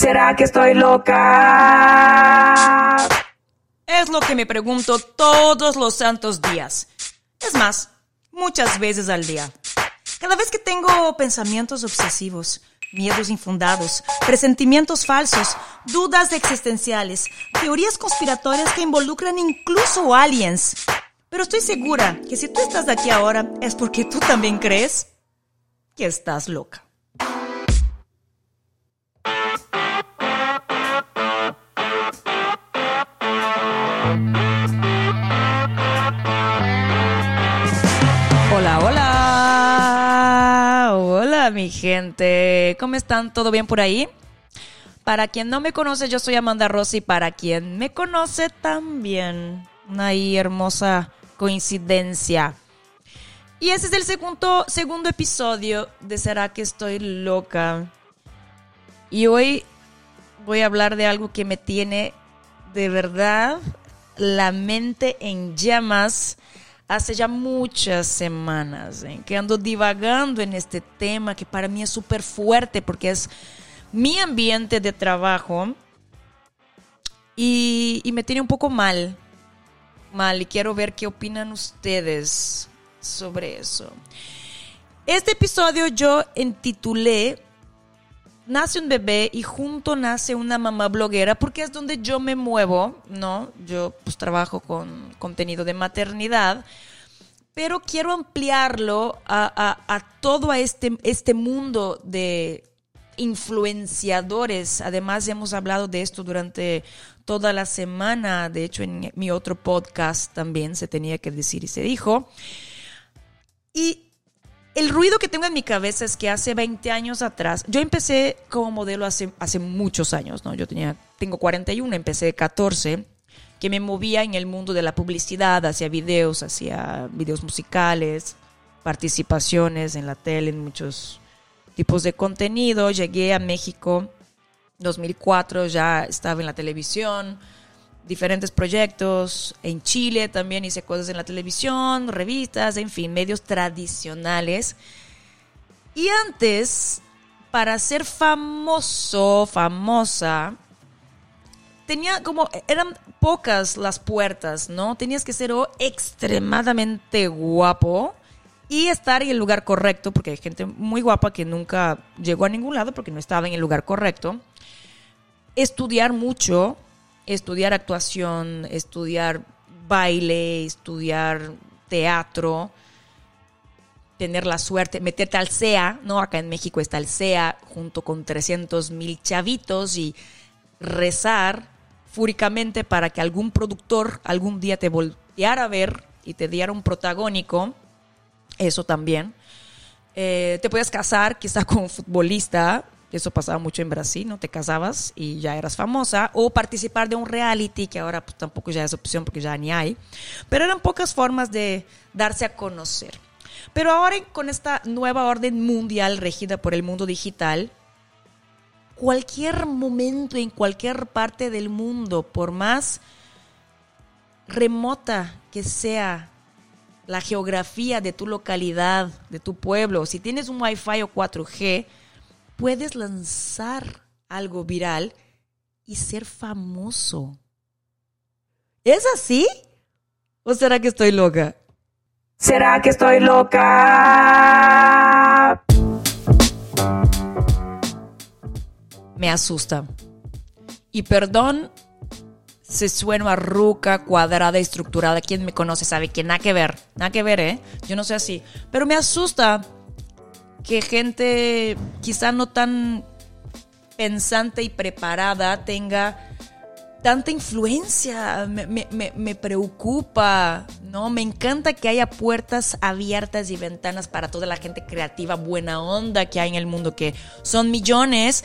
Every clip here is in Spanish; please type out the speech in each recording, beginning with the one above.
¿Será que estoy loca? Es lo que me pregunto todos los santos días. Es más, muchas veces al día. Cada vez que tengo pensamientos obsesivos, miedos infundados, presentimientos falsos, dudas existenciales, teorías conspiratorias que involucran incluso aliens. Pero estoy segura que si tú estás aquí ahora es porque tú también crees que estás loca. Mi gente. ¿Cómo están? ¿Todo bien por ahí? Para quien no me conoce, yo soy Amanda Rossi. Para quien me conoce también. Una ahí hermosa coincidencia. Y ese es el segundo, segundo episodio de ¿Será que estoy loca? Y hoy voy a hablar de algo que me tiene de verdad la mente en llamas hace ya muchas semanas en que ando divagando en este tema que para mí es súper fuerte porque es mi ambiente de trabajo y, y me tiene un poco mal, mal y quiero ver qué opinan ustedes sobre eso. Este episodio yo intitulé Nace un bebé y junto nace una mamá bloguera porque es donde yo me muevo, ¿no? Yo pues trabajo con contenido de maternidad, pero quiero ampliarlo a, a, a todo este, este mundo de influenciadores. Además, hemos hablado de esto durante toda la semana. De hecho, en mi otro podcast también se tenía que decir y se dijo. Y el ruido que tengo en mi cabeza es que hace 20 años atrás, yo empecé como modelo hace, hace muchos años, ¿no? Yo tenía, tengo 41, empecé de 14, que me movía en el mundo de la publicidad, hacía videos, hacía videos musicales, participaciones en la tele, en muchos tipos de contenido. Llegué a México 2004, ya estaba en la televisión, diferentes proyectos. En Chile también hice cosas en la televisión, revistas, en fin, medios tradicionales. Y antes, para ser famoso, famosa, tenía como, eran pocas las puertas, ¿no? Tenías que ser extremadamente guapo y estar en el lugar correcto, porque hay gente muy guapa que nunca llegó a ningún lado porque no estaba en el lugar correcto. Estudiar mucho, estudiar actuación, estudiar baile, estudiar teatro, tener la suerte, meterte al CEA, ¿no? Acá en México está el CEA junto con 300 mil chavitos y rezar fúricamente para que algún productor algún día te volteara a ver y te diera un protagónico, eso también. Eh, te puedes casar quizá con un futbolista, eso pasaba mucho en Brasil, ¿no? Te casabas y ya eras famosa, o participar de un reality, que ahora pues, tampoco ya es opción porque ya ni hay, pero eran pocas formas de darse a conocer. Pero ahora con esta nueva orden mundial regida por el mundo digital, cualquier momento, en cualquier parte del mundo, por más remota que sea la geografía de tu localidad, de tu pueblo, si tienes un Wi-Fi o 4G, puedes lanzar algo viral y ser famoso. ¿Es así? ¿O será que estoy loca? ¿Será que estoy loca? Me asusta. Y perdón se suena ruca, cuadrada, estructurada. Quien me conoce sabe que nada que ver, nada que ver, ¿eh? Yo no soy así. Pero me asusta que gente quizá no tan pensante y preparada tenga tanta influencia. Me, preocupa, ¿no? Me encanta que haya puertas abiertas y ventanas para toda la gente creativa, buena onda que hay en el mundo, que son millones.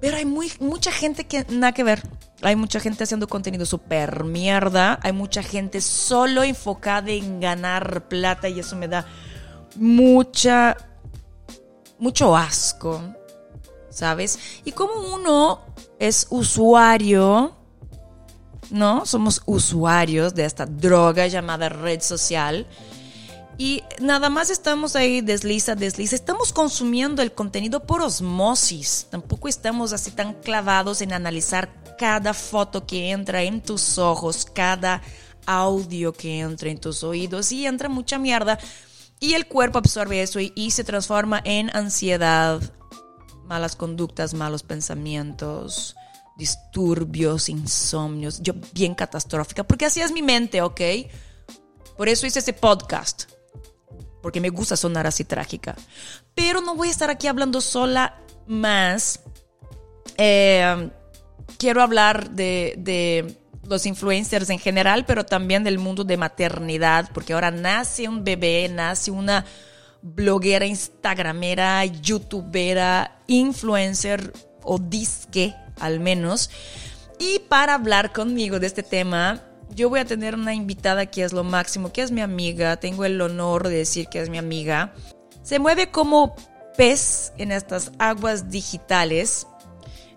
Pero hay muy, mucha gente que nada que ver. Hay mucha gente haciendo contenido súper mierda. Hay mucha gente solo enfocada en ganar plata y eso me da mucha, mucho asco, ¿sabes? Y como uno es usuario, ¿no? Somos usuarios de esta droga llamada red social. Y nada más estamos ahí, desliza, desliza. Estamos consumiendo el contenido por osmosis. Tampoco estamos así tan clavados en analizar cada foto que entra en tus ojos, cada audio que entra en tus oídos. Y entra mucha mierda. Y el cuerpo absorbe eso y, se transforma en ansiedad, malas conductas, malos pensamientos, disturbios, insomnios. Yo bien catastrófica, porque así es mi mente, ¿ok? Por eso hice ese podcast porque me gusta sonar así trágica. Pero no voy a estar aquí hablando sola más. Eh, quiero hablar de, de, los influencers en general, pero también del mundo de maternidad, porque ahora nace un bebé, nace una bloguera, instagramera, youtubera, influencer o disque al menos. Y para hablar conmigo de este tema, yo voy a tener una invitada que es lo máximo, que es mi amiga. Tengo el honor de decir que es mi amiga. Se mueve como pez en estas aguas digitales.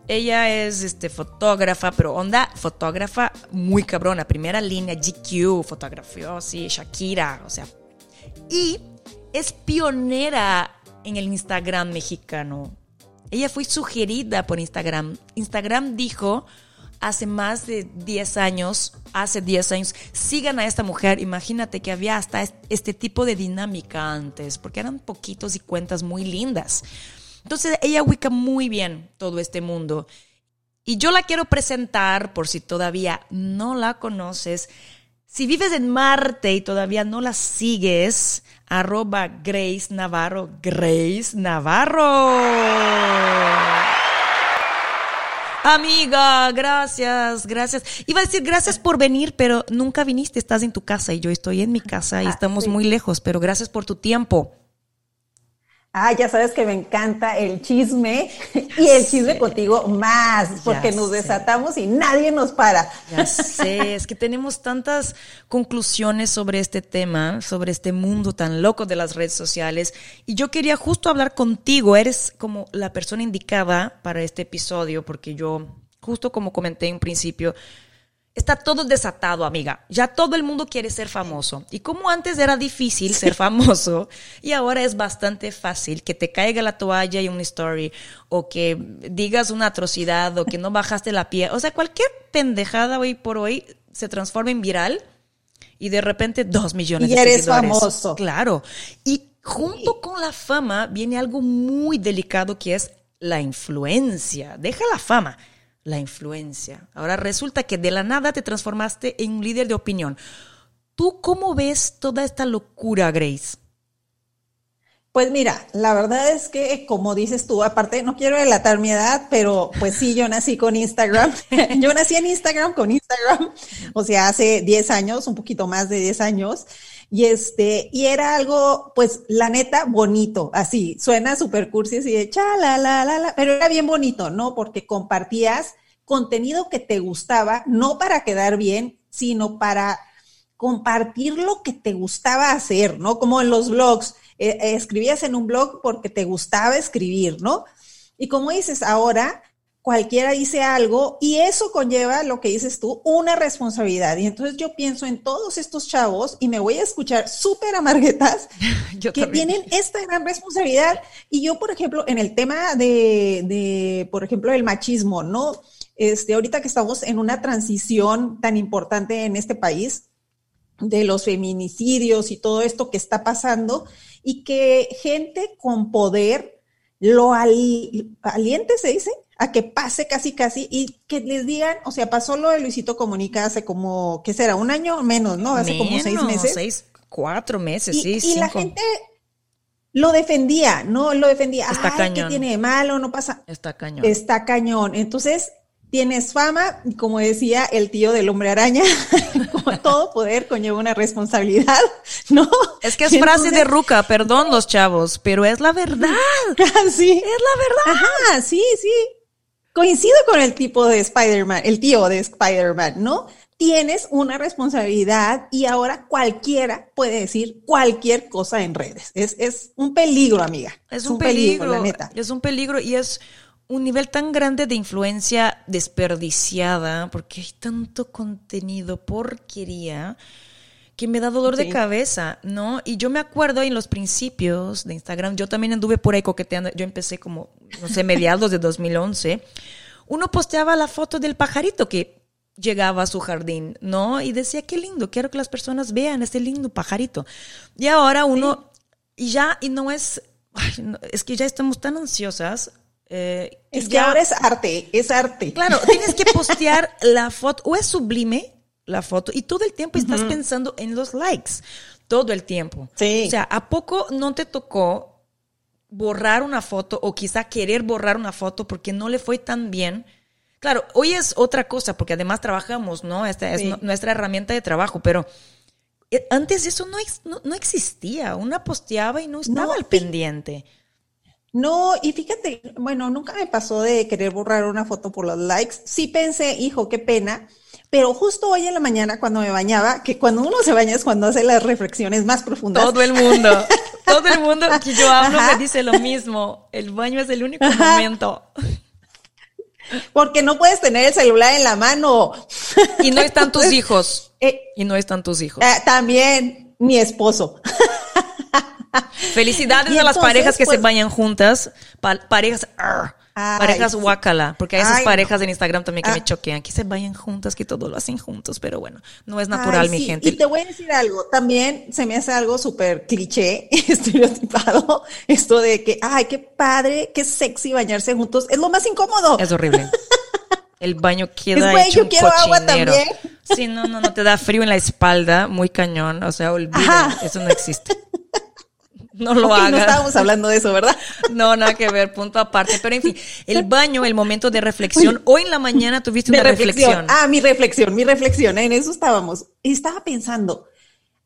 Ella es este, fotógrafa, pero onda fotógrafa muy cabrona. Primera línea, GQ, fotografió, sí, Shakira, o sea. Y es pionera en el Instagram mexicano. Ella fue sugerida por Instagram. Instagram dijo, hace más de 10 años, hace 10 años, sigan a esta mujer. Imagínate que había hasta este tipo de dinámica antes, porque eran poquitos y cuentas muy lindas. Entonces ella ubica muy bien todo este mundo. Y yo la quiero presentar por si todavía no la conoces. Si vives en Marte y todavía no la sigues, arroba Grace Navarro, Grace Navarro. Amiga, gracias, gracias. Iba a decir gracias por venir, pero nunca viniste, estás en tu casa y yo estoy en mi casa y ah, estamos muy lejos, pero gracias por tu tiempo. Ah, ya sabes que me encanta el chisme y el chisme contigo más, porque nos desatamos y nadie nos para. Ya sé, es que tenemos tantas conclusiones sobre este tema, sobre este mundo tan loco de las redes sociales, y yo quería justo hablar contigo, eres como la persona indicada para este episodio, porque yo, justo como comenté en principio, Está todo desatado, amiga. Ya todo el mundo quiere ser famoso. Y como antes era difícil ser famoso, y ahora es bastante fácil que te caiga la toalla y una story, o que digas una atrocidad, o que no bajaste la pie. O sea, cualquier pendejada hoy por hoy se transforma en viral y de repente dos millones y de eres famoso. Claro. Y junto con la fama viene algo muy delicado que es la influencia. Deja la fama la influencia. Ahora resulta que de la nada te transformaste en un líder de opinión. ¿Tú cómo ves toda esta locura, Grace? Pues mira, la verdad es que, como dices tú, aparte, no quiero delatar mi edad, pero pues sí, yo nací con Instagram. yo nací en Instagram con Instagram, o sea, hace 10 años, un poquito más de 10 años. Y este, y era algo, pues, la neta, bonito, así, suena súper cursi, así de cha, la, la, la, la, pero era bien bonito, ¿no? Porque compartías contenido que te gustaba, no para quedar bien, sino para compartir lo que te gustaba hacer, ¿no? Como en los blogs, eh, escribías en un blog porque te gustaba escribir, ¿no? Y como dices, ahora cualquiera dice algo y eso conlleva lo que dices tú, una responsabilidad. Y entonces yo pienso en todos estos chavos y me voy a escuchar súper amarguetas que tienen esta gran responsabilidad. Y yo, por ejemplo, en el tema de, de, por ejemplo, el machismo, ¿no? Este, ahorita que estamos en una transición tan importante en este país de los feminicidios y todo esto que está pasando y que gente con poder lo aliente, se dice, a que pase casi casi y que les digan, o sea, pasó lo de Luisito Comunica hace como, ¿qué será? Un año menos, ¿no? Hace como seis meses. Seis, cuatro meses, sí, Y la gente lo defendía, ¿no? Lo defendía. Está Ay, cañón. ¿qué tiene de malo? No pasa. Está cañón. Está cañón. Entonces, tienes fama, como decía el tío del hombre araña, como todo poder conlleva una responsabilidad, ¿no? Es que es frase de ruca, perdón los chavos, pero es la verdad. sí. Es la verdad. Ajá, sí, sí. Coincido con el tipo de Spider-Man, el tío de Spider-Man, ¿no? Tienes una responsabilidad y ahora cualquiera puede decir cualquier cosa en redes. Es, es un peligro, amiga. Es, un, peligro, la neta. Es un peligro y es un nivel tan grande de influencia desperdiciada, porque hay tanto contenido, porquería, que me da dolor de cabeza, ¿no? Y yo me acuerdo en los principios de Instagram, yo también anduve por ahí coqueteando, yo empecé como, no sé, mediados de 2011, uno posteaba la foto del pajarito que llegaba a su jardín, ¿no? Y decía, qué lindo, quiero que las personas vean este lindo pajarito. Y ahora uno, y ya, y no es, ay, no, es que ya estamos tan ansiosas. eh, Es que ya- ahora es arte, es arte. Claro, tienes que postear la foto, o es sublime la foto, y todo el tiempo estás pensando en los likes, todo el tiempo. Sí. O sea, ¿a poco no te tocó borrar una foto o quizá querer borrar una foto porque no le fue tan bien? Claro, hoy es otra cosa, porque además trabajamos, ¿no? Esta es Sí. nuestra herramienta de trabajo, pero eh, antes eso no, no, no existía. Una posteaba y no estaba al pendiente. No, y fíjate, bueno, nunca me pasó de querer borrar una foto por los likes. Sí pensé, hijo, qué pena. Pero justo hoy en la mañana cuando me bañaba, que cuando uno se baña es cuando hace las reflexiones más profundas. Todo el mundo, todo el mundo que yo hablo Ajá. me dice lo mismo. El baño es el único momento. Porque no puedes tener el celular en la mano. Y no están tus hijos. Eh, Y no están tus hijos. eh, también mi esposo. Felicidades a las parejas que se pues- bañan juntas. pa- parejas, arr, Ay, parejas guacala. Porque hay esas Ay, parejas en Instagram también que Ah. me choquean. Que se vayan juntas, que todo lo hacen juntos. Pero bueno, no es natural, Ay, mi sí, gente. Y te voy a decir algo, también se me hace algo súper cliché, estereotipado, esto de que, ay, qué padre, qué sexy bañarse juntos, es lo más incómodo. Es horrible. El baño queda Es, hecho yo un quiero agua también. Sí, no, no, no, te da frío en la espalda, muy cañón. O sea, olviden, Ajá. eso no existe. No lo Ok, no hagan. estábamos hablando de eso, ¿verdad? No, nada que ver, punto aparte. Pero en fin, el baño, el momento de reflexión. Hoy en la mañana tuviste una reflexión. Ah, mi reflexión, mi reflexión, en eso estábamos. Estaba pensando,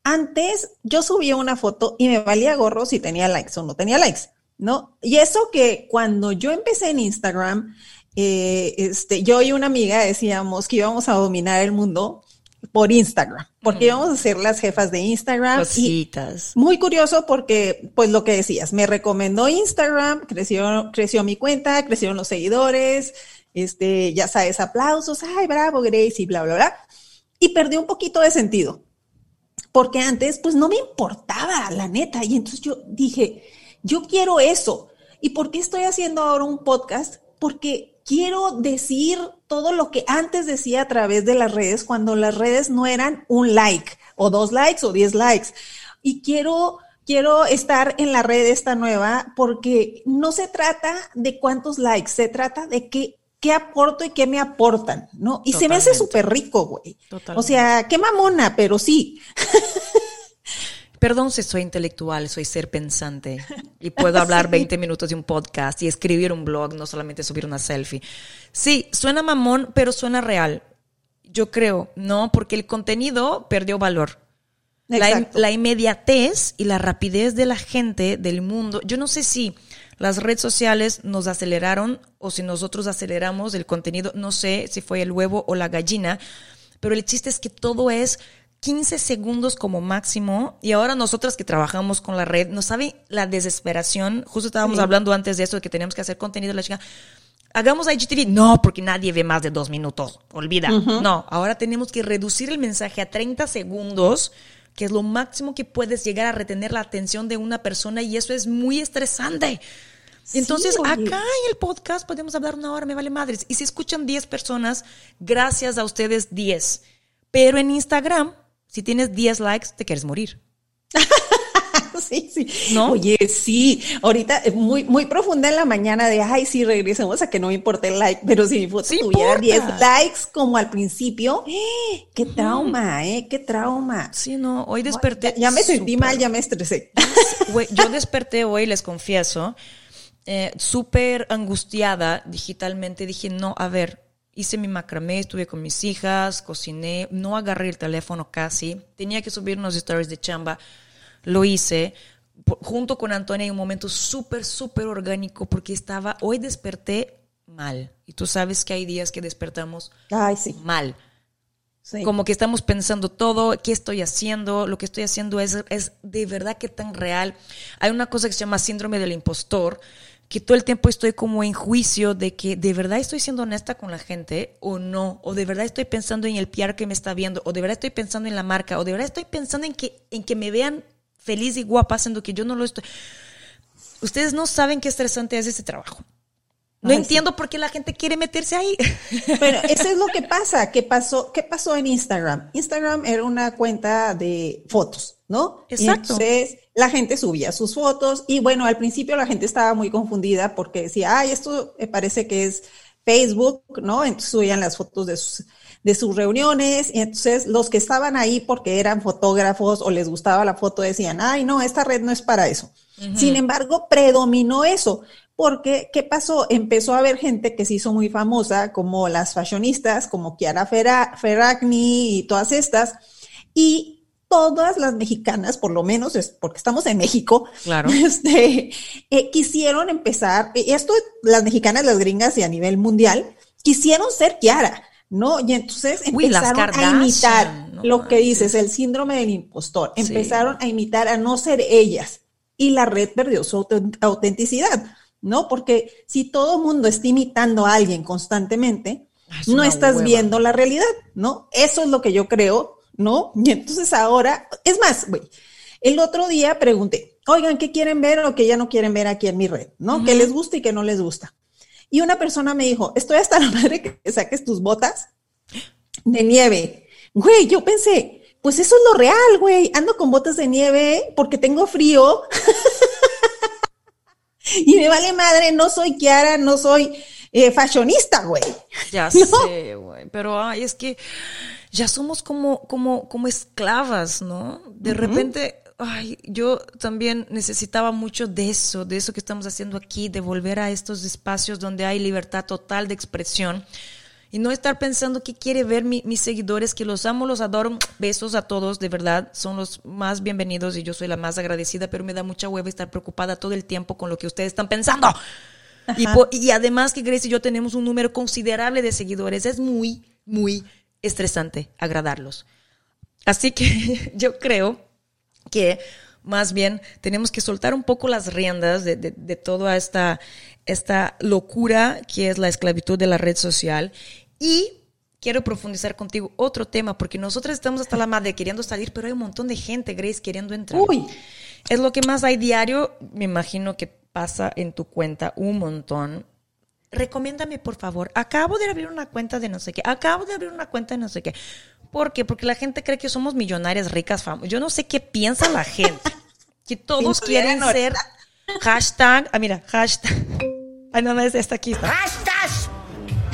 antes yo subía una foto y me valía gorro si tenía likes o no tenía likes, ¿no? Y eso que cuando yo empecé en Instagram, eh, este, yo y una amiga decíamos que íbamos a dominar el mundo por Instagram, porque íbamos a ser las jefas de Instagram. y Cositas. muy curioso porque, pues lo que decías, me recomendó Instagram, creció, creció mi cuenta, crecieron los seguidores, este, ya sabes, aplausos, ay, bravo, Grace, y bla, bla, bla. Y perdí un poquito de sentido. Porque antes, pues no me importaba, la neta. Y entonces yo dije, yo quiero eso. ¿Y por qué estoy haciendo ahora un podcast? Porque quiero decir todo lo que antes decía a través de las redes, cuando las redes no eran un like, o dos likes, o diez likes. Y quiero, quiero estar en la red esta nueva porque no se trata de cuántos likes, se trata de qué, qué aporto y qué me aportan, ¿no? Y se me hace súper rico, güey. O sea, qué mamona, pero sí. Perdón si soy intelectual, soy ser pensante y puedo hablar Sí. 20 minutos de un podcast y escribir un blog, no solamente subir una selfie. Sí, suena mamón, pero suena real. Yo creo, ¿no? Porque el contenido perdió valor. La inmediatez y la rapidez de la gente, del mundo. Yo no sé si las redes sociales nos aceleraron o si nosotros aceleramos el contenido. No sé si fue el huevo o la gallina, pero el chiste es que todo es 15 segundos como máximo. Y ahora nosotras que trabajamos con la red, ¿no sabe la desesperación? Justo estábamos Sí. hablando antes de esto, de que tenemos que hacer contenido. La chica, hagamos IGTV. No, porque nadie ve más de dos minutos. Olvida. No, ahora tenemos que reducir el mensaje a 30 segundos, que es lo máximo que puedes llegar a retener la atención de una persona y eso es muy estresante. Entonces, acá en el podcast podemos hablar una hora, me vale madres. Y si escuchan 10 personas, gracias a ustedes 10. Pero en Instagram, si tienes 10 likes, te quieres morir. Sí, sí. ¿No? Oye, sí. Ahorita eh, muy, muy profunda en la mañana de, ay, sí, regresemos a que no me importe el like, pero si mi foto Sí tuviera importa. 10 likes como al principio, ¡eh! qué trauma, ¿eh? Qué trauma. Sí, no, hoy desperté. Ya, ya me sentí mal, ya me estresé. Yo desperté hoy, les confieso, eh, súper angustiada digitalmente. Dije, no, a ver, hice mi macramé, estuve con mis hijas, cociné, no agarré el teléfono casi. Tenía que subir unos stories de chamba, lo hice. Junto con Antonia en un momento súper, súper orgánico porque estaba, hoy desperté mal. Y tú sabes que hay días que despertamos Ay, sí. mal. sí. Como que estamos pensando todo, ¿qué estoy haciendo? Lo que estoy haciendo es, es de verdad que tan real. Hay una cosa que se llama síndrome del impostor, que todo el tiempo estoy como en juicio de que de verdad estoy siendo honesta con la gente o no, o de verdad estoy pensando en el PR que me está viendo, o de verdad estoy pensando en la marca, o de verdad estoy pensando en que, en que me vean feliz y guapa, siendo que yo no lo estoy. Ustedes no saben qué estresante es ese trabajo. No Ay, entiendo por qué la gente quiere meterse ahí. Pero eso es lo que pasa. ¿Qué pasó? ¿Qué pasó en Instagram? Instagram era una cuenta de fotos, ¿no? Y Exacto. entonces la gente subía sus fotos y bueno, al principio la gente estaba muy confundida porque decía, ay, esto me parece que es Facebook, ¿no? Entonces subían las fotos de sus, de sus reuniones y entonces los que estaban ahí porque eran fotógrafos o les gustaba la foto decían, ay, no, esta red no es para eso. Sin embargo, predominó eso. Porque, ¿qué pasó? Empezó a haber gente que se hizo muy famosa, como las fashionistas, como Chiara Ferra- Ferragni y todas estas, y todas las mexicanas, por lo menos, es porque estamos en México, Claro. este, eh, quisieron empezar, y esto las mexicanas, las gringas y a nivel mundial, quisieron ser Chiara, ¿no? Y entonces Uy, empezaron a imitar no lo que dices, el síndrome del impostor. Sí. Empezaron a imitar a no ser ellas y la red perdió su autent- autenticidad, ¿no? Porque si todo mundo está imitando a alguien constantemente, es no estás hueva. viendo la realidad, ¿no? Eso es lo que yo creo, ¿no? Y entonces ahora, es más, güey, el otro día pregunté, oigan, ¿qué quieren ver o qué ya no quieren ver aquí en mi red, ¿no? ¿Qué les gusta y qué no les gusta? Y una persona me dijo, estoy hasta la madre que saques tus botas de nieve. Güey, yo pensé, pues eso es lo real, güey. Ando con botas de nieve porque tengo frío. y me vale madre, no soy Kiara, no soy eh, fashionista, güey. Ya No. sé, güey. Pero ay, es que ya somos como, como, como esclavas, ¿no? De repente, ay, yo también necesitaba mucho de eso, de eso que estamos haciendo aquí, de volver a estos espacios donde hay libertad total de expresión. Y no estar pensando qué quiere ver mi- mis seguidores, que los amo, los adoro. Besos a todos, de verdad, son los más bienvenidos y yo soy la más agradecida, pero me da mucha hueva estar preocupada todo el tiempo con lo que ustedes están pensando. Y, y además que Grace y yo tenemos un número considerable de seguidores, es muy, muy estresante agradarlos. Así que yo creo que más bien tenemos que soltar un poco las riendas de, de- de toda esta, esta locura que es la esclavitud de la red social. Y quiero profundizar contigo otro tema, porque nosotros estamos hasta la madre queriendo salir, pero hay un montón de gente, Grace, queriendo entrar. Uy. Es lo que más hay diario, me imagino que pasa en tu cuenta un montón. Recomiéndame, por favor. Acabo de abrir una cuenta de no sé qué. Acabo de abrir una cuenta de no sé qué. ¿Por qué? Porque la gente cree que somos millonarias, ricas, famosas. Yo no sé qué piensa la gente. Que todos quieren ser hashtag. Ah, mira, hashtag. Ay, no, no, es esta aquí. Está. ¡Hashtag!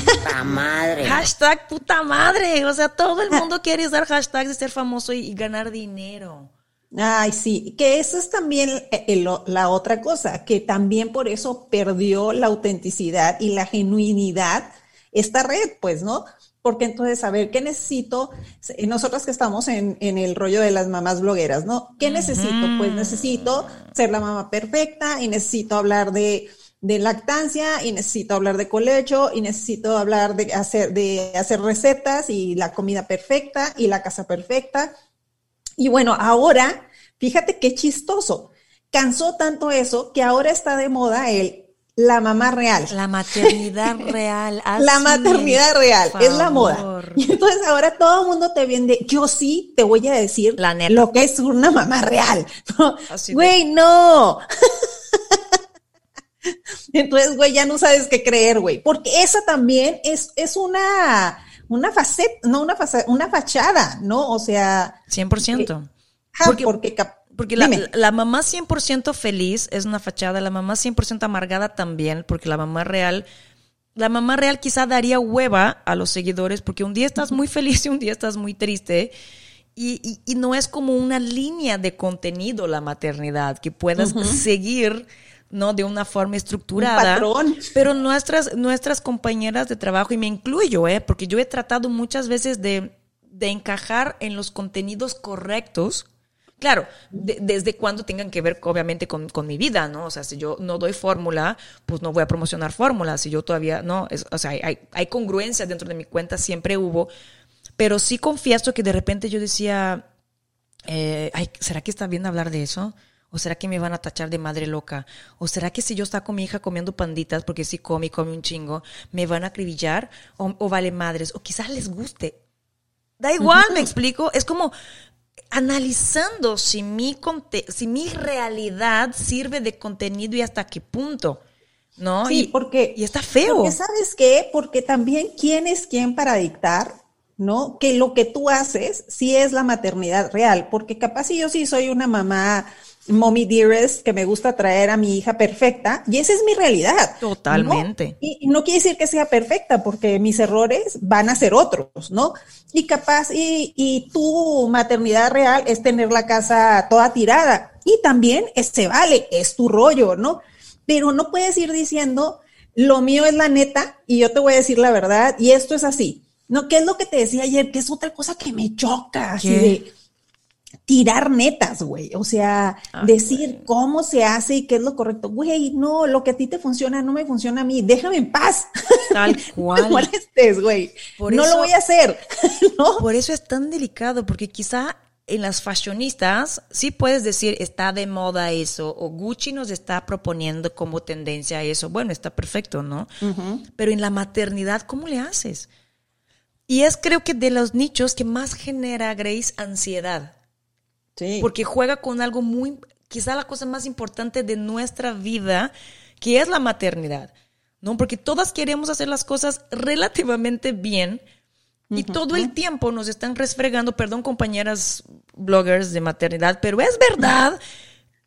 ¡Puta madre! Hashtag puta madre. O sea, todo el mundo quiere usar hashtags de ser famoso y, y ganar dinero. Ay, sí, que eso es también eh, el- la otra cosa, que también por eso perdió la autenticidad y la genuinidad esta red, pues, ¿no? Porque entonces, a ver, ¿qué necesito? Eh, Nosotros que estamos en, en el rollo de las mamás blogueras, ¿no? ¿Qué necesito? Pues necesito ser la mamá perfecta y necesito hablar de, de lactancia y necesito hablar de colecho y necesito hablar de hacer, de hacer recetas y la comida perfecta y la casa perfecta. Y bueno, ahora, fíjate qué chistoso. Cansó tanto eso que ahora está de moda el la mamá real. La maternidad real. La maternidad real es la moda. Y entonces ahora todo el mundo te vende. Yo sí te voy a decir La neta. lo que es una mamá real. No, Así de- Güey, no. Entonces, güey, ya no sabes qué creer, güey. Porque esa también es, es una, una faceta, no una faceta, una fachada, ¿no? O sea, 100%. ja, Porque- porque, Porque la, dime. la mamá 100% feliz es una fachada, la mamá 100% amargada también, porque la mamá real, la mamá real quizá daría hueva a los seguidores, porque un día estás muy feliz y un día estás muy triste. Y, y- y no es como una línea de contenido la maternidad, que puedas seguir, ¿no? De una forma estructurada. patrón. Pero nuestras, nuestras compañeras de trabajo, y me incluyo, ¿eh? Porque yo he tratado muchas veces de, de encajar en los contenidos correctos. Claro, de- desde cuando tengan que ver, obviamente, con, con mi vida, ¿no? O sea, si yo no doy fórmula, pues no voy a promocionar fórmula. Si yo todavía, no, es- o sea, hay, hay, hay congruencia dentro de mi cuenta, siempre hubo. Pero sí confieso que de repente yo decía, eh, ay, ¿será que está bien hablar de eso? ¿O será que me van a tachar de madre loca? ¿O será que si yo está con mi hija comiendo panditas, porque si come y come un chingo, me van a acribillar? ¿O, o vale madres? ¿O quizás les guste? Da igual, me explico. Es como analizando si mi, si mi realidad sirve de contenido y hasta qué punto. ¿No? Sí, y, porque- y está feo. Porque sabes qué, porque también quién es quién para dictar, ¿no? Que lo que tú haces sí es la maternidad real, porque capaz si yo sí soy una mamá mommy dearest que me gusta traer a mi hija perfecta y esa es mi realidad. ¿no? Totalmente. Y, y no quiere decir que sea perfecta porque mis errores van a ser otros, ¿no? Y capaz y, y tu maternidad real es tener la casa toda tirada y también se vale, es tu rollo, ¿no? Pero no puedes ir diciendo lo mío es la neta y yo te voy a decir la verdad y esto es así. No, ¿qué es lo que te decía ayer? Que es otra cosa que me choca, así de tirar netas, güey. O sea, Ay, decir güey. cómo se hace y qué es lo correcto. Güey, no, lo que a ti te funciona no me funciona a mí. Déjame en paz. Tal No me cual. molestes, güey. Por No eso- lo voy a hacer. ¿no? Por eso es tan delicado, porque quizá en las fashionistas sí puedes decir está de moda eso, o Gucci nos está proponiendo como tendencia eso. Bueno, está perfecto, ¿no? Pero en la maternidad, ¿cómo le haces? Y es creo que de los nichos que más genera Grace ansiedad, Sí. porque juega con algo muy, quizá la cosa más importante de nuestra vida, que es la maternidad, ¿no? Porque todas queremos hacer las cosas relativamente bien y todo el tiempo nos están resfregando, perdón compañeras bloggers de maternidad, pero es verdad,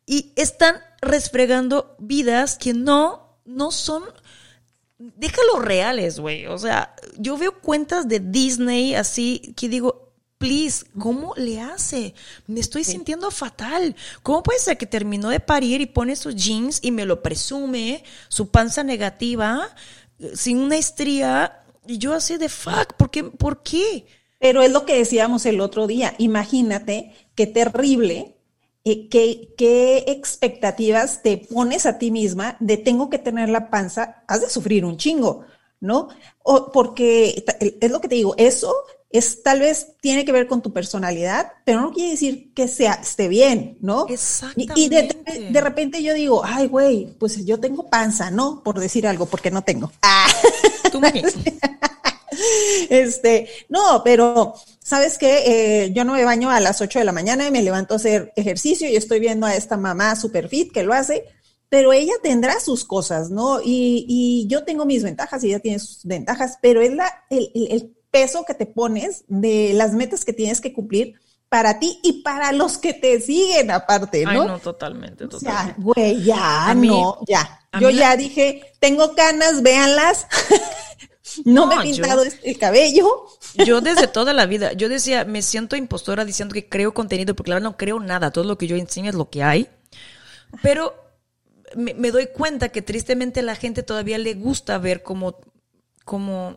y están resfregando vidas que no, no son déjalo reales, güey. O sea, yo veo cuentas de Disney así que digo, please, ¿cómo le hace? Me estoy sintiendo fatal. ¿Cómo puede ser que terminó de parir y pone sus jeans y me lo presume, su panza negativa, sin una estría? Y yo así de fuck, ¿por qué? ¿Por qué? Pero es lo que decíamos el otro día. Imagínate qué terrible, eh, qué, qué expectativas te pones a ti misma de tengo que tener la panza, has de sufrir un chingo, ¿no? O porque es lo que te digo, eso es tal vez tiene que ver con tu personalidad, pero no quiere decir que sea esté bien, ¿no? Y, y de, Exactamente. de repente yo digo, ay, güey, pues yo tengo panza, ¿no? Por decir algo, porque no tengo. Ah. Tú me- Este, no, pero sabes que yo no me baño a las 8 de la mañana y me levanto a hacer ejercicio y estoy viendo a esta mamá super fit que lo hace, pero ella tendrá sus cosas, ¿no? Y, y yo tengo mis ventajas y ella tiene sus ventajas, pero es la, el, el- el peso que te pones de las metas que tienes que cumplir para ti y para los que te siguen aparte, ¿no? Ay, no, totalmente, O sea, totalmente. güey, ya, A mí- no, ya. Yo la- ya dije, tengo canas, véanlas. no, me he pintado este- el cabello. Yo desde toda la vida, yo decía, me siento impostora diciendo que creo contenido, porque claro, no creo nada, todo lo que yo enseño es lo que hay. Pero me, me doy cuenta que tristemente a la gente todavía le gusta ver como, como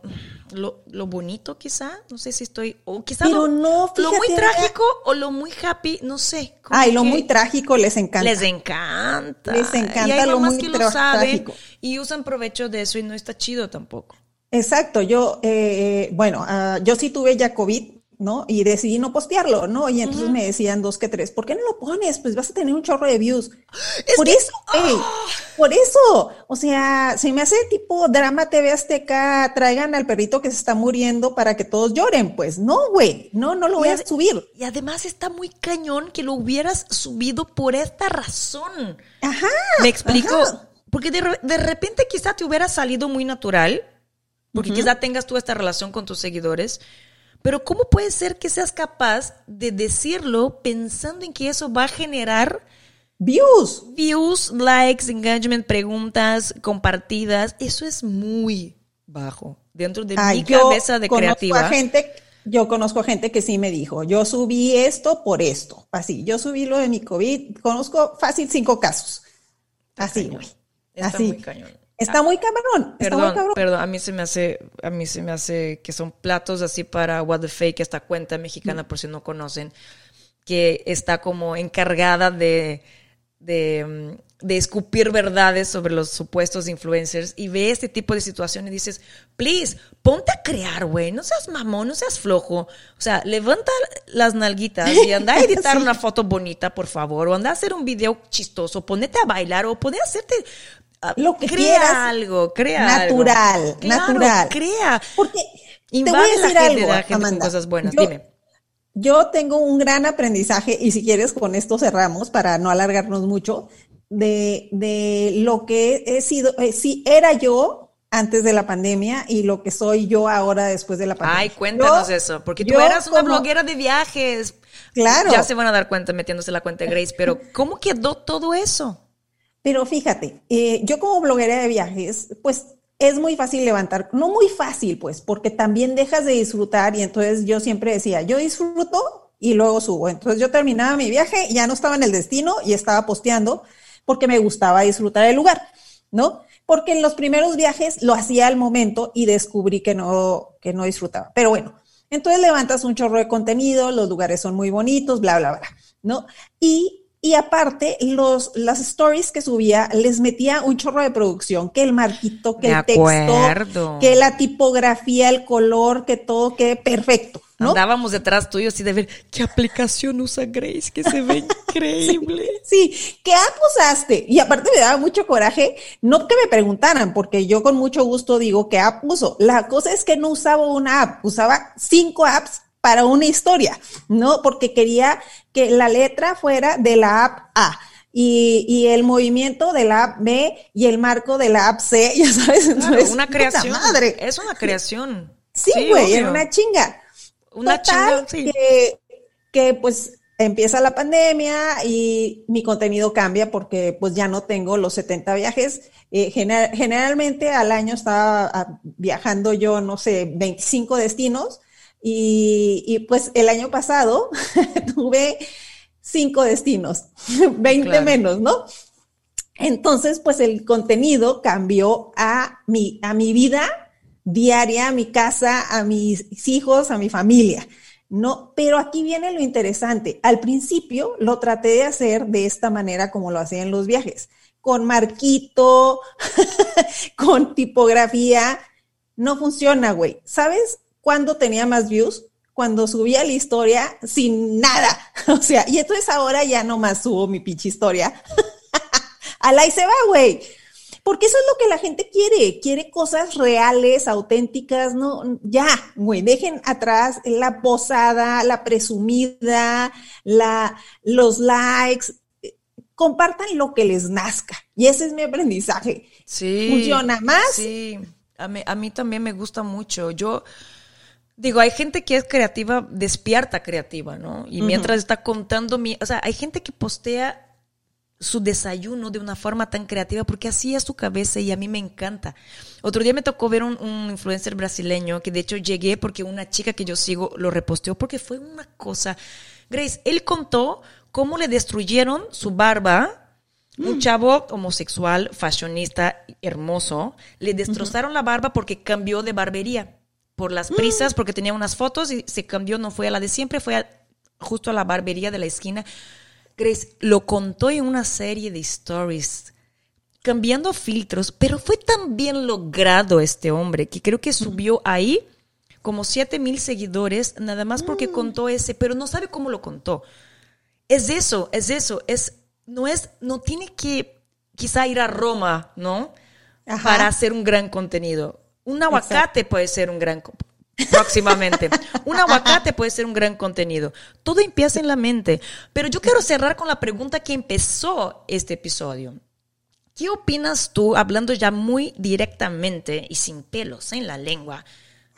lo, lo bonito quizá, no sé si estoy, o quizá Pero lo, no, lo muy trágico o lo muy happy, no sé. Ay, lo muy trágico les encanta. Les encanta. Les encanta y hay lo muy que lo saben trágico. y usan provecho de eso y no está chido tampoco. Exacto, yo, eh, bueno, ah, yo sí tuve ya COVID, ¿no? Y decidí no postearlo, ¿no? Y entonces me decían dos que tres, ¿por qué no lo pones? Pues vas a tener un chorro de views. por eso, güey, por eso. O sea, se me hace tipo drama TV Azteca, traigan al perrito que se está muriendo para que todos lloren. Pues no, güey, no, no lo voy a subir. Y además está muy cañón que lo hubieras subido por esta razón. Ajá. ¿Me explico? ajá. Porque de, re- de repente quizá te hubiera salido muy natural, porque quizá tengas tú esta relación con tus seguidores, pero ¿cómo puede ser que seas capaz de decirlo pensando en que eso va a generar Views. views, likes, engagement, preguntas, compartidas? Eso es muy bajo dentro de Ay, mi cabeza de creativa. gente, yo conozco a gente que sí me dijo, yo subí esto por esto, así, yo subí lo de mi COVID, conozco fácil cinco casos, así, güey, así. muy cañón. Está muy cabrón, está muy Perdón, cabrón. perdón, a mí se me hace, a mí se me hace que son platos así para What the Fake, esta cuenta mexicana, por si no conocen, que está como encargada de, de, mm, de escupir verdades sobre los supuestos influencers y ve este tipo de situaciones y dices, please, ponte a crear, güey, no seas mamón, no seas flojo. O sea, levanta las nalguitas y anda a editar una foto bonita, por favor, o anda a hacer un video chistoso, ponete a bailar o ponete a hacerte... Lo que crea quieras, algo, crea algo. natural, Claro, natural. crea. Porque te voy a la decir gente, algo, la gente con Amanda. cosas buenas. Yo- Dime. Yo tengo un gran aprendizaje, y si quieres con esto cerramos para no alargarnos mucho, de, de lo que he sido, eh, sí, era yo antes de la pandemia y lo que soy yo ahora después de la pandemia. Ay, cuéntanos Yo- eso, porque tú eras una como- bloguera de viajes. Claro. Ya se van a dar cuenta metiéndose la cuenta de Grace, pero ¿cómo quedó todo eso? Pero fíjate, eh, yo como bloguera de viajes, pues es muy fácil levantar, no muy fácil, pues, porque también dejas de disfrutar y entonces yo siempre decía, yo disfruto y luego subo. Entonces yo terminaba mi viaje, ya no estaba en el destino y estaba posteando porque me gustaba disfrutar el lugar, ¿no? Porque en los primeros viajes lo hacía al momento y descubrí que no, que no disfrutaba. Pero bueno, entonces levantas un chorro de contenido, los lugares son muy bonitos, bla, bla, bla, ¿no? Y y aparte, los, las stories que subía, les metía un chorro de producción, que el marquito, que De el texto, que la tipografía, el color, que todo quede perfecto, ¿no? Andábamos detrás tuyo así de ver qué aplicación usa Grace, que se ve increíble. Sí, ¿qué app usaste? Y aparte me daba mucho coraje, no que me preguntaran, porque yo con mucho gusto digo qué app uso. La cosa es que no usaba una app, usaba cinco apps para una historia, ¿no? Porque quería que la letra fuera de la app A. Y, y el movimiento de la app B y el marco de la app C, ya sabes, Claro, una creación. madre. Es una creación. Sí, güey, era una chinga. Una Total, chinga, sí. que, que pues empieza la pandemia y mi contenido cambia porque pues ya no tengo los 70 viajes. Eh, gener- generalmente al año estaba ah, viajando yo, no sé, 25 destinos y, y, pues el año pasado tuve cinco destinos, 20 Claro. menos, ¿no? Entonces, pues el contenido cambió a mi, a mi vida diaria, a mi casa, a mis hijos, a mi familia. No, pero aquí viene lo interesante. Al principio lo traté de hacer de esta manera como lo hacía en los viajes, con marquito, con tipografía. No funciona, güey. ¿Sabes cuándo tenía más views? Cuando subía la historia sin nada. O sea, y entonces ahora ya nomás subo mi pinche historia. Al ahí se va, güey. Porque eso es lo que la gente quiere, quiere cosas reales, auténticas, no, ya, güey, dejen atrás la posada, la presumida, la, los likes, compartan lo que les nazca. Y ese es mi aprendizaje. Sí. ¿Funciona más? Sí. A mí, a mí también me gusta mucho. Yo digo, hay gente que es creativa, despierta creativa, ¿no? Y mientras está contando mi. O sea, hay gente que postea su desayuno de una forma tan creativa porque así es su cabeza y a mí me encanta. Otro día me tocó ver un, un influencer brasileño que de hecho llegué porque una chica que yo sigo lo reposteó porque fue una cosa. Grace, él contó cómo le destruyeron su barba un chavo homosexual, fashionista, hermoso, le destrozaron la barba porque cambió de barbería. Por las prisas, porque tenía unas fotos y se cambió, no fue a la de siempre, fue a- justo a la barbería de la esquina. Grace lo contó en una serie de stories, cambiando filtros, pero fue tan bien logrado este hombre que creo que subió ahí como 7 mil seguidores, nada más porque contó ese, pero no sabe cómo lo contó. Es eso, es eso, es, no es, no tiene que quizá ir a Roma, ¿no? Ajá. Para hacer un gran contenido. Un aguacate puede ser un gran próximamente. un aguacate puede ser un gran contenido. Todo empieza en la mente. Pero yo quiero cerrar con la pregunta que empezó este episodio. ¿Qué opinas tú, hablando ya muy directamente y sin pelos en la lengua,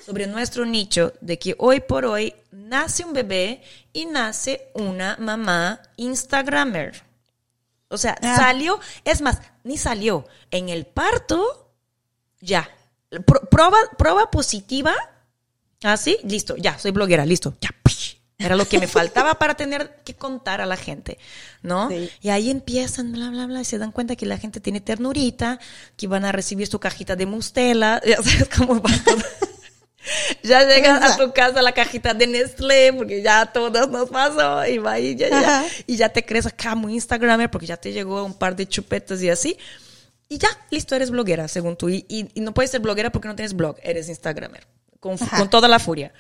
sobre nuestro nicho de que hoy por hoy nace un bebé y nace una mamá Instagramer? O sea, Ah. salió, es más, ni salió. En el parto, ya. Pro- prueba, prueba positiva. Ah, sí, listo, ya, soy bloguera, listo, ya. Era lo que me faltaba para tener que contar a la gente, ¿no? Sí. Y ahí empiezan, bla, bla, bla, y se dan cuenta que la gente tiene ternurita, que van a recibir su cajita de mustela, ya sabes cómo va todo. Ya llegas a tu casa la cajita de Nestlé, porque ya a todos nos pasó, y va y ya, ya, y ya te crees acá muy Instagramer, porque ya te llegó un par de chupetas y así. Y ya, listo, eres bloguera, según tú. Y, y- y no puedes ser bloguera porque no tienes blog, eres Instagramer, con, con toda la furia.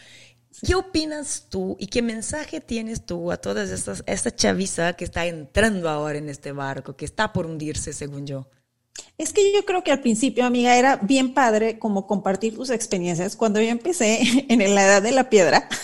¿Qué opinas tú y qué mensaje tienes tú a todas estas, esta chaviza que está entrando ahora en este barco, que está por hundirse, según yo? Es que yo creo que al principio, amiga, era bien padre como compartir tus experiencias. Cuando yo empecé en la edad de la piedra.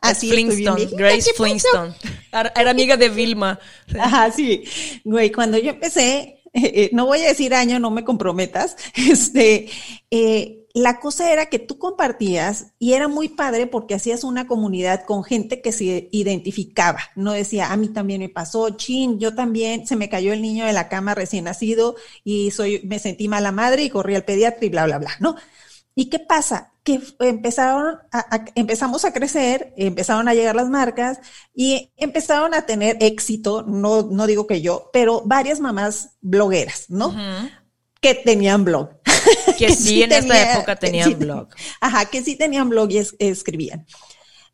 Así Flintstone, Grace. Flintstone. Era amiga de Vilma. Ajá, sí. Güey, cuando yo empecé, eh, no voy a decir año, no me comprometas, este, eh, la cosa era que tú compartías y era muy padre porque hacías una comunidad con gente que se identificaba. No decía, a mí también me pasó, chin, yo también, se me cayó el niño de la cama recién nacido y soy, me sentí mala madre y corrí al pediatra y bla, bla, bla, ¿no? ¿Y qué pasa? Que empezaron a, a- empezamos a crecer, empezaron a llegar las marcas y empezaron a tener éxito, no, no digo que yo, pero varias mamás blogueras, ¿no? Que tenían blog. Que sí, en esta tenía- época que tenían sí- blog. Ajá, que sí tenían blog y es- escribían.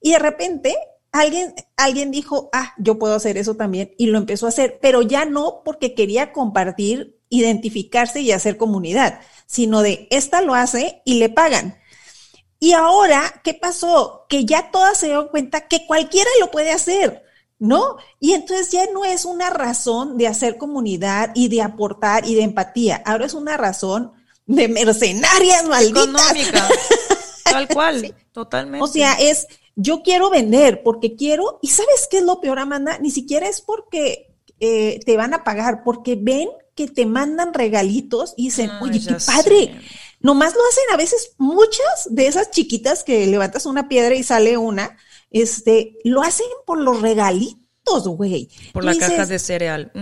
Y de repente alguien, alguien dijo, ah, yo puedo hacer eso también y lo empezó a hacer, pero ya no porque quería compartir, identificarse y hacer comunidad, sino de esta lo hace y le pagan. Y ahora, ¿qué pasó? Que ya todas se dieron cuenta que cualquiera lo puede hacer, ¿no? Y entonces ya no es una razón de hacer comunidad y de aportar y de empatía, ahora es una razón de mercenarias malditas. Económica. Tal cual, totalmente. O sea, es yo quiero vender porque quiero, y ¿sabes qué es lo peor, Amanda? Ni siquiera es porque eh, te van a pagar, porque ven que te mandan regalitos y dicen, Ay, oye, qué padre. sé. Nomás lo hacen a veces muchas de esas chiquitas que levantas una piedra y sale una, este, lo hacen por los regalitos, güey. por la caja de cereal.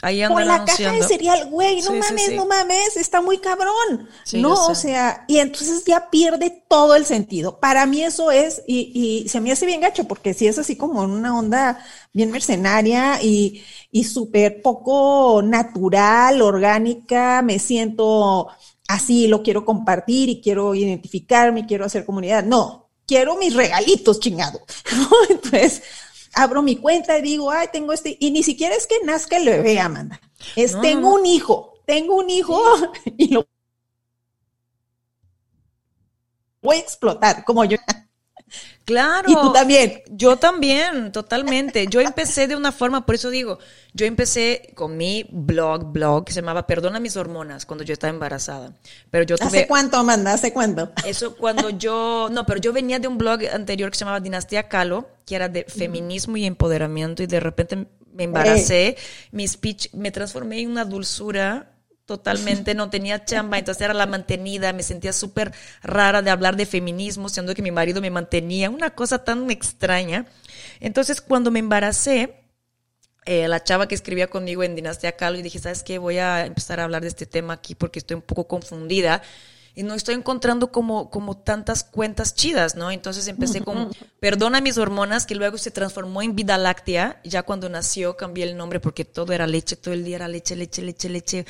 Ahí por la caja de cereal, güey, no Sí, mames, sí. no mames, está muy cabrón. No, o sea, y entonces ya pierde todo el sentido. Para mí eso es, y, y se me hace bien gacho, porque si es así como en una onda bien mercenaria y, y súper poco natural, orgánica, me siento así, lo quiero compartir y quiero identificarme, quiero hacer comunidad. No, quiero mis regalitos, chingado. Entonces, abro mi cuenta y digo, ay, tengo este, y ni siquiera es que nazca el bebé, Amanda. Es, no, tengo no. un hijo, tengo un hijo y lo voy a explotar, como yo. Claro. Y tú también. Yo también, totalmente. Yo empecé de una forma, por eso digo, yo empecé con mi blog, blog, que se llamaba Perdona mis hormonas, cuando yo estaba embarazada. Pero yo tuve... ¿Hace cuánto, Amanda? ¿Hace cuánto? Eso cuando yo, no, pero yo venía de un blog anterior que se llamaba Dinastía Calo, que era de feminismo y empoderamiento y de repente me embaracé, mi speech me transformé en una dulzura totalmente, no tenía chamba, entonces era la mantenida, me sentía súper rara de hablar de feminismo, siendo que mi marido me mantenía, una cosa tan extraña. Entonces cuando me embaracé, eh, la chava que escribía conmigo en Dinastía Calo y dije, ¿sabes qué? Voy a empezar a hablar de este tema aquí porque estoy un poco confundida y no estoy encontrando como, como tantas cuentas chidas, ¿no? Entonces empecé con Perdona mis hormonas, que luego se transformó en Vida Láctea. Ya cuando nació cambié el nombre porque todo era leche, todo el día era leche, leche, leche, leche.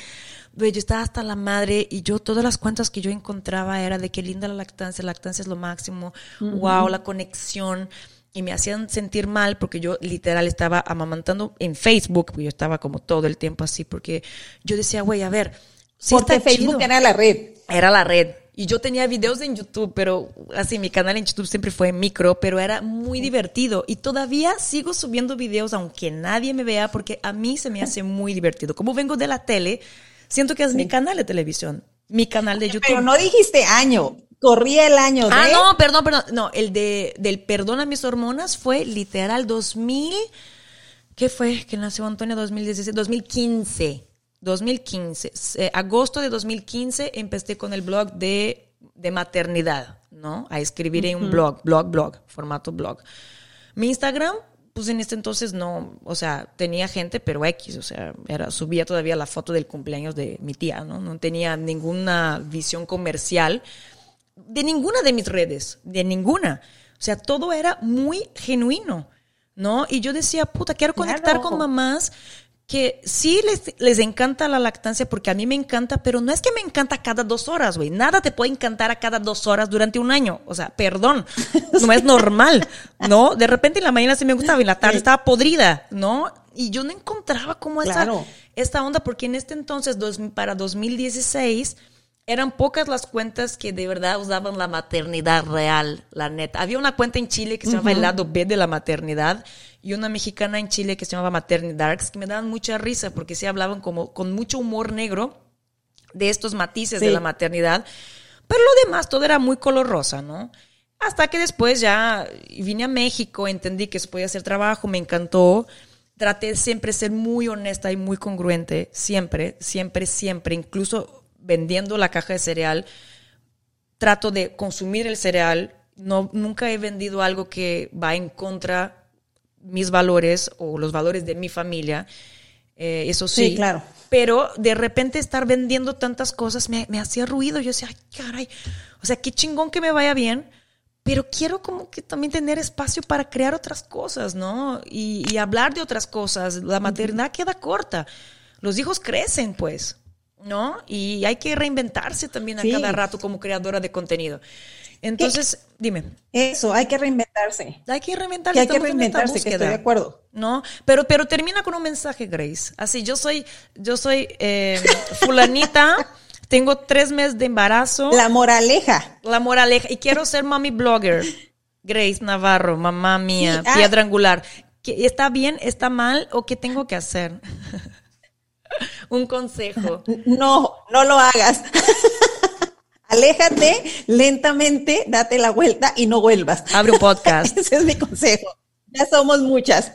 Yo estaba hasta la madre y yo todas las cuentas que yo encontraba era de qué linda la lactancia, la lactancia es lo máximo, wow, la conexión y me hacían sentir mal porque yo literal estaba amamantando en Facebook, porque yo estaba como todo el tiempo así, porque yo decía, güey, a ver, sí Porque está Facebook chido. era la red. Era la red. Y yo tenía videos en YouTube, pero así mi canal en YouTube siempre fue micro, pero era muy divertido. Y todavía sigo subiendo videos aunque nadie me vea porque a mí se me hace muy divertido. Como vengo de la tele, siento que es mi canal de televisión, mi canal de YouTube. Pero no dijiste año. Corría el año de. Ah, no, perdón, perdón. No, el de del perdón a mis hormonas fue literal 2000. ¿Qué fue? Que nació Antonio 2016, 2015. 2015. Eh, agosto de 2015 empecé con el blog de, de maternidad, ¿no? A escribir en un blog, blog, blog, formato blog. Mi Instagram, pues en este entonces no, o sea, tenía gente, pero X, o sea, era, subía todavía la foto del cumpleaños de mi tía, ¿no? No tenía ninguna visión comercial de ninguna de mis redes, de ninguna. O sea, todo era muy genuino, ¿no? Y yo decía, puta, quiero conectar Claro. con mamás que sí les, les encanta la lactancia porque a mí me encanta, pero no es que me encanta cada dos horas, güey. Nada te puede encantar a cada dos horas durante un año. O sea, perdón, no es normal, ¿no? De repente en la mañana sí me gustaba y en la tarde estaba podrida, ¿no? Y yo no encontraba como esta, Claro. esta onda, porque en este entonces, dos- para 2016, eran pocas las cuentas que de verdad usaban la maternidad real, la neta. Había una cuenta en Chile que se llamaba El lado B de la maternidad y una mexicana en Chile que se llamaba Maternidarks, que me daban mucha risa porque sí hablaban como con mucho humor negro de estos matices de la maternidad. Pero lo demás, todo era muy color rosa, ¿no? Hasta que después ya vine a México, entendí que se podía hacer trabajo, me encantó. Traté de siempre ser muy honesta y muy congruente, siempre, siempre, siempre, incluso vendiendo la caja de cereal. Trato de consumir el cereal. No, nunca he vendido algo que va en contra mis valores o los valores de mi familia. Eh, eso sí. Sí, claro. Pero de repente estar vendiendo tantas cosas me, me hacía ruido. Yo decía, ay, caray. O sea, qué chingón que me vaya bien. Pero quiero como que también tener espacio para crear otras cosas, ¿no? Y, y hablar de otras cosas. La maternidad queda corta. Los hijos crecen, pues, ¿no? Y hay que reinventarse también a Sí. cada rato como creadora de contenido. Entonces, dime, Eso, hay que reinventarse. hay que reinventarse. Que hay que reinventarse, que estoy de acuerdo. No, pero, pero termina con un mensaje, Grace. Así, yo soy, yo soy eh, fulanita, tengo tres meses de embarazo, la, La moraleja. moraleja, y quiero ser mommy blogger. Grace Navarro, mamá mía, Sí, ah. piedra angular. ¿Qué- ¿Está bien, está mal o qué tengo que hacer? un consejo. No, no lo hagas. Aléjate lentamente, date la vuelta y no vuelvas. Abre un podcast. Ese es mi consejo. Ya somos muchas.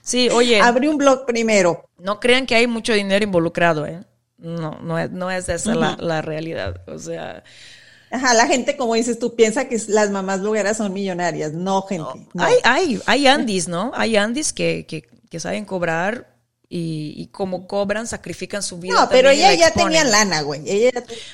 Sí, oye, Abre un blog primero. no crean que hay mucho dinero involucrado, ¿eh? No, no es, no es esa la, la realidad. O sea, Ajá, la gente, como dices tú, piensa que las mamás blogueras son millonarias. No, gente. no. Hay, hay, hay Andis, ¿no? Hay Andis que, que, que saben cobrar y, y como cobran, sacrifican su vida. No, pero ella la ya tenía lana, güey. Ella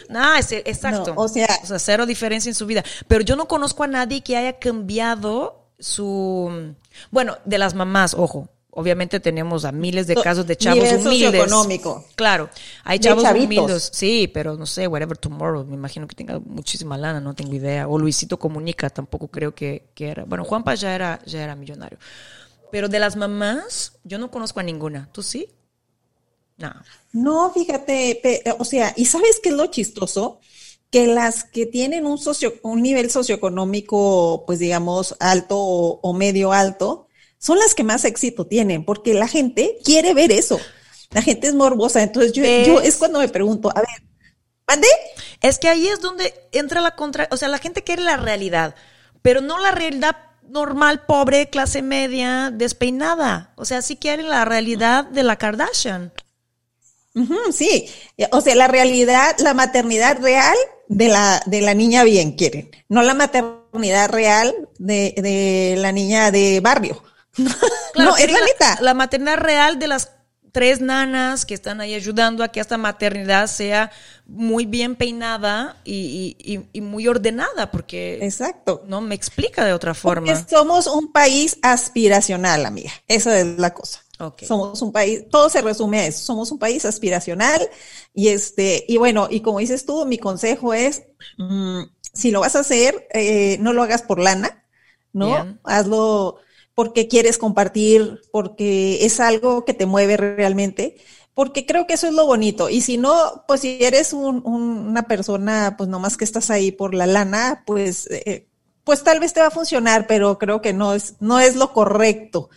ya es, exacto. No, o sea- cero diferencia en su vida. Pero yo no conozco a nadie que haya cambiado su. Bueno, de las mamás, ojo. Obviamente tenemos a miles de So- casos de chavos nivel humildes. socioeconómico. Claro, hay chavos humildes, sí, pero no sé, whatever tomorrow, me imagino que tenga muchísima lana, no tengo idea. O Luisito Comunica, tampoco creo que, que era. Bueno, Juanpa ya era, ya era millonario. Pero de las mamás, yo no conozco a ninguna. ¿Tú sí? No. No, fíjate, pe- o sea, ¿y sabes qué es lo chistoso? Que las que tienen un socio, un nivel socioeconómico, pues digamos, alto o, o medio alto, son las que más éxito tienen, porque la gente quiere ver eso. La gente es morbosa. Entonces yo, ¿Ves? yo es cuando me pregunto, a ver, ¿mande? Es que ahí es donde entra la contra, o sea, la gente quiere la realidad, pero no la realidad normal, pobre, clase media, despeinada. O sea, sí quieren la realidad de la Kardashian. Sí, o sea, la realidad, la maternidad real de la, de la niña bien quieren, no la maternidad real de, de la niña de barrio. Claro, no, es la neta. La maternidad real de las tres nanas que están ahí ayudando a que esta maternidad sea muy bien peinada y, y- y- muy ordenada, porque Exacto. no me explica de otra forma. Porque somos un país aspiracional, amiga. Esa es la cosa. Ok. Somos un país, todo se resume a eso. Somos un país aspiracional y este, y bueno, y como dices tú, mi consejo es, mm, si lo vas a hacer, eh, no lo hagas por lana, ¿no? Bien. Hazlo porque quieres compartir, porque es algo que te mueve realmente, porque creo que eso es lo bonito. Y si no, pues si eres un- un- una persona, pues nomás que estás ahí por la lana, pues, eh, pues tal vez te va a funcionar, pero creo que no es, no es lo correcto,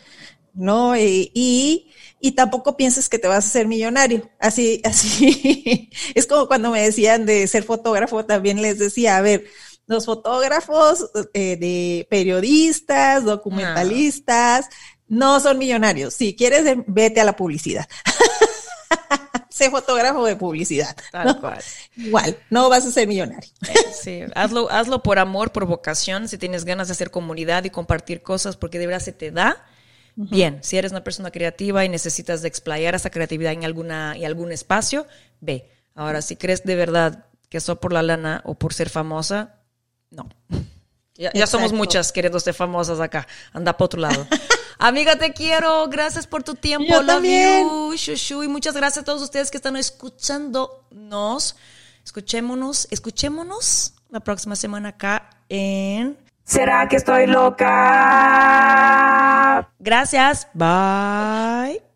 ¿no? Y, y, y tampoco pienses que te vas a ser millonario. Así, así, es como cuando me decían de ser fotógrafo, también les decía, a ver, los fotógrafos eh, de periodistas, documentalistas, no son millonarios. Si quieres, eh, vete a la publicidad. sé fotógrafo de publicidad. Tal ¿no? cual. Igual, no vas a ser millonario. Sí, hazlo, hazlo por amor, por vocación, si tienes ganas de hacer comunidad y compartir cosas, porque de verdad se te da. Bien, si eres una persona creativa y necesitas de explayar esa creatividad en alguna en algún espacio, ve. Ahora, si crees de verdad que eso por la lana o por ser famosa, no. Ya, ya somos muchas queriendo ser famosas acá. Anda para otro lado. Amiga, te quiero. Gracias por tu tiempo. Yo Love también. you. Shushu. Y muchas gracias a todos ustedes que están escuchándonos. Escuchémonos, escuchémonos la próxima semana acá en. ¿Será que estoy loca? Gracias. Bye.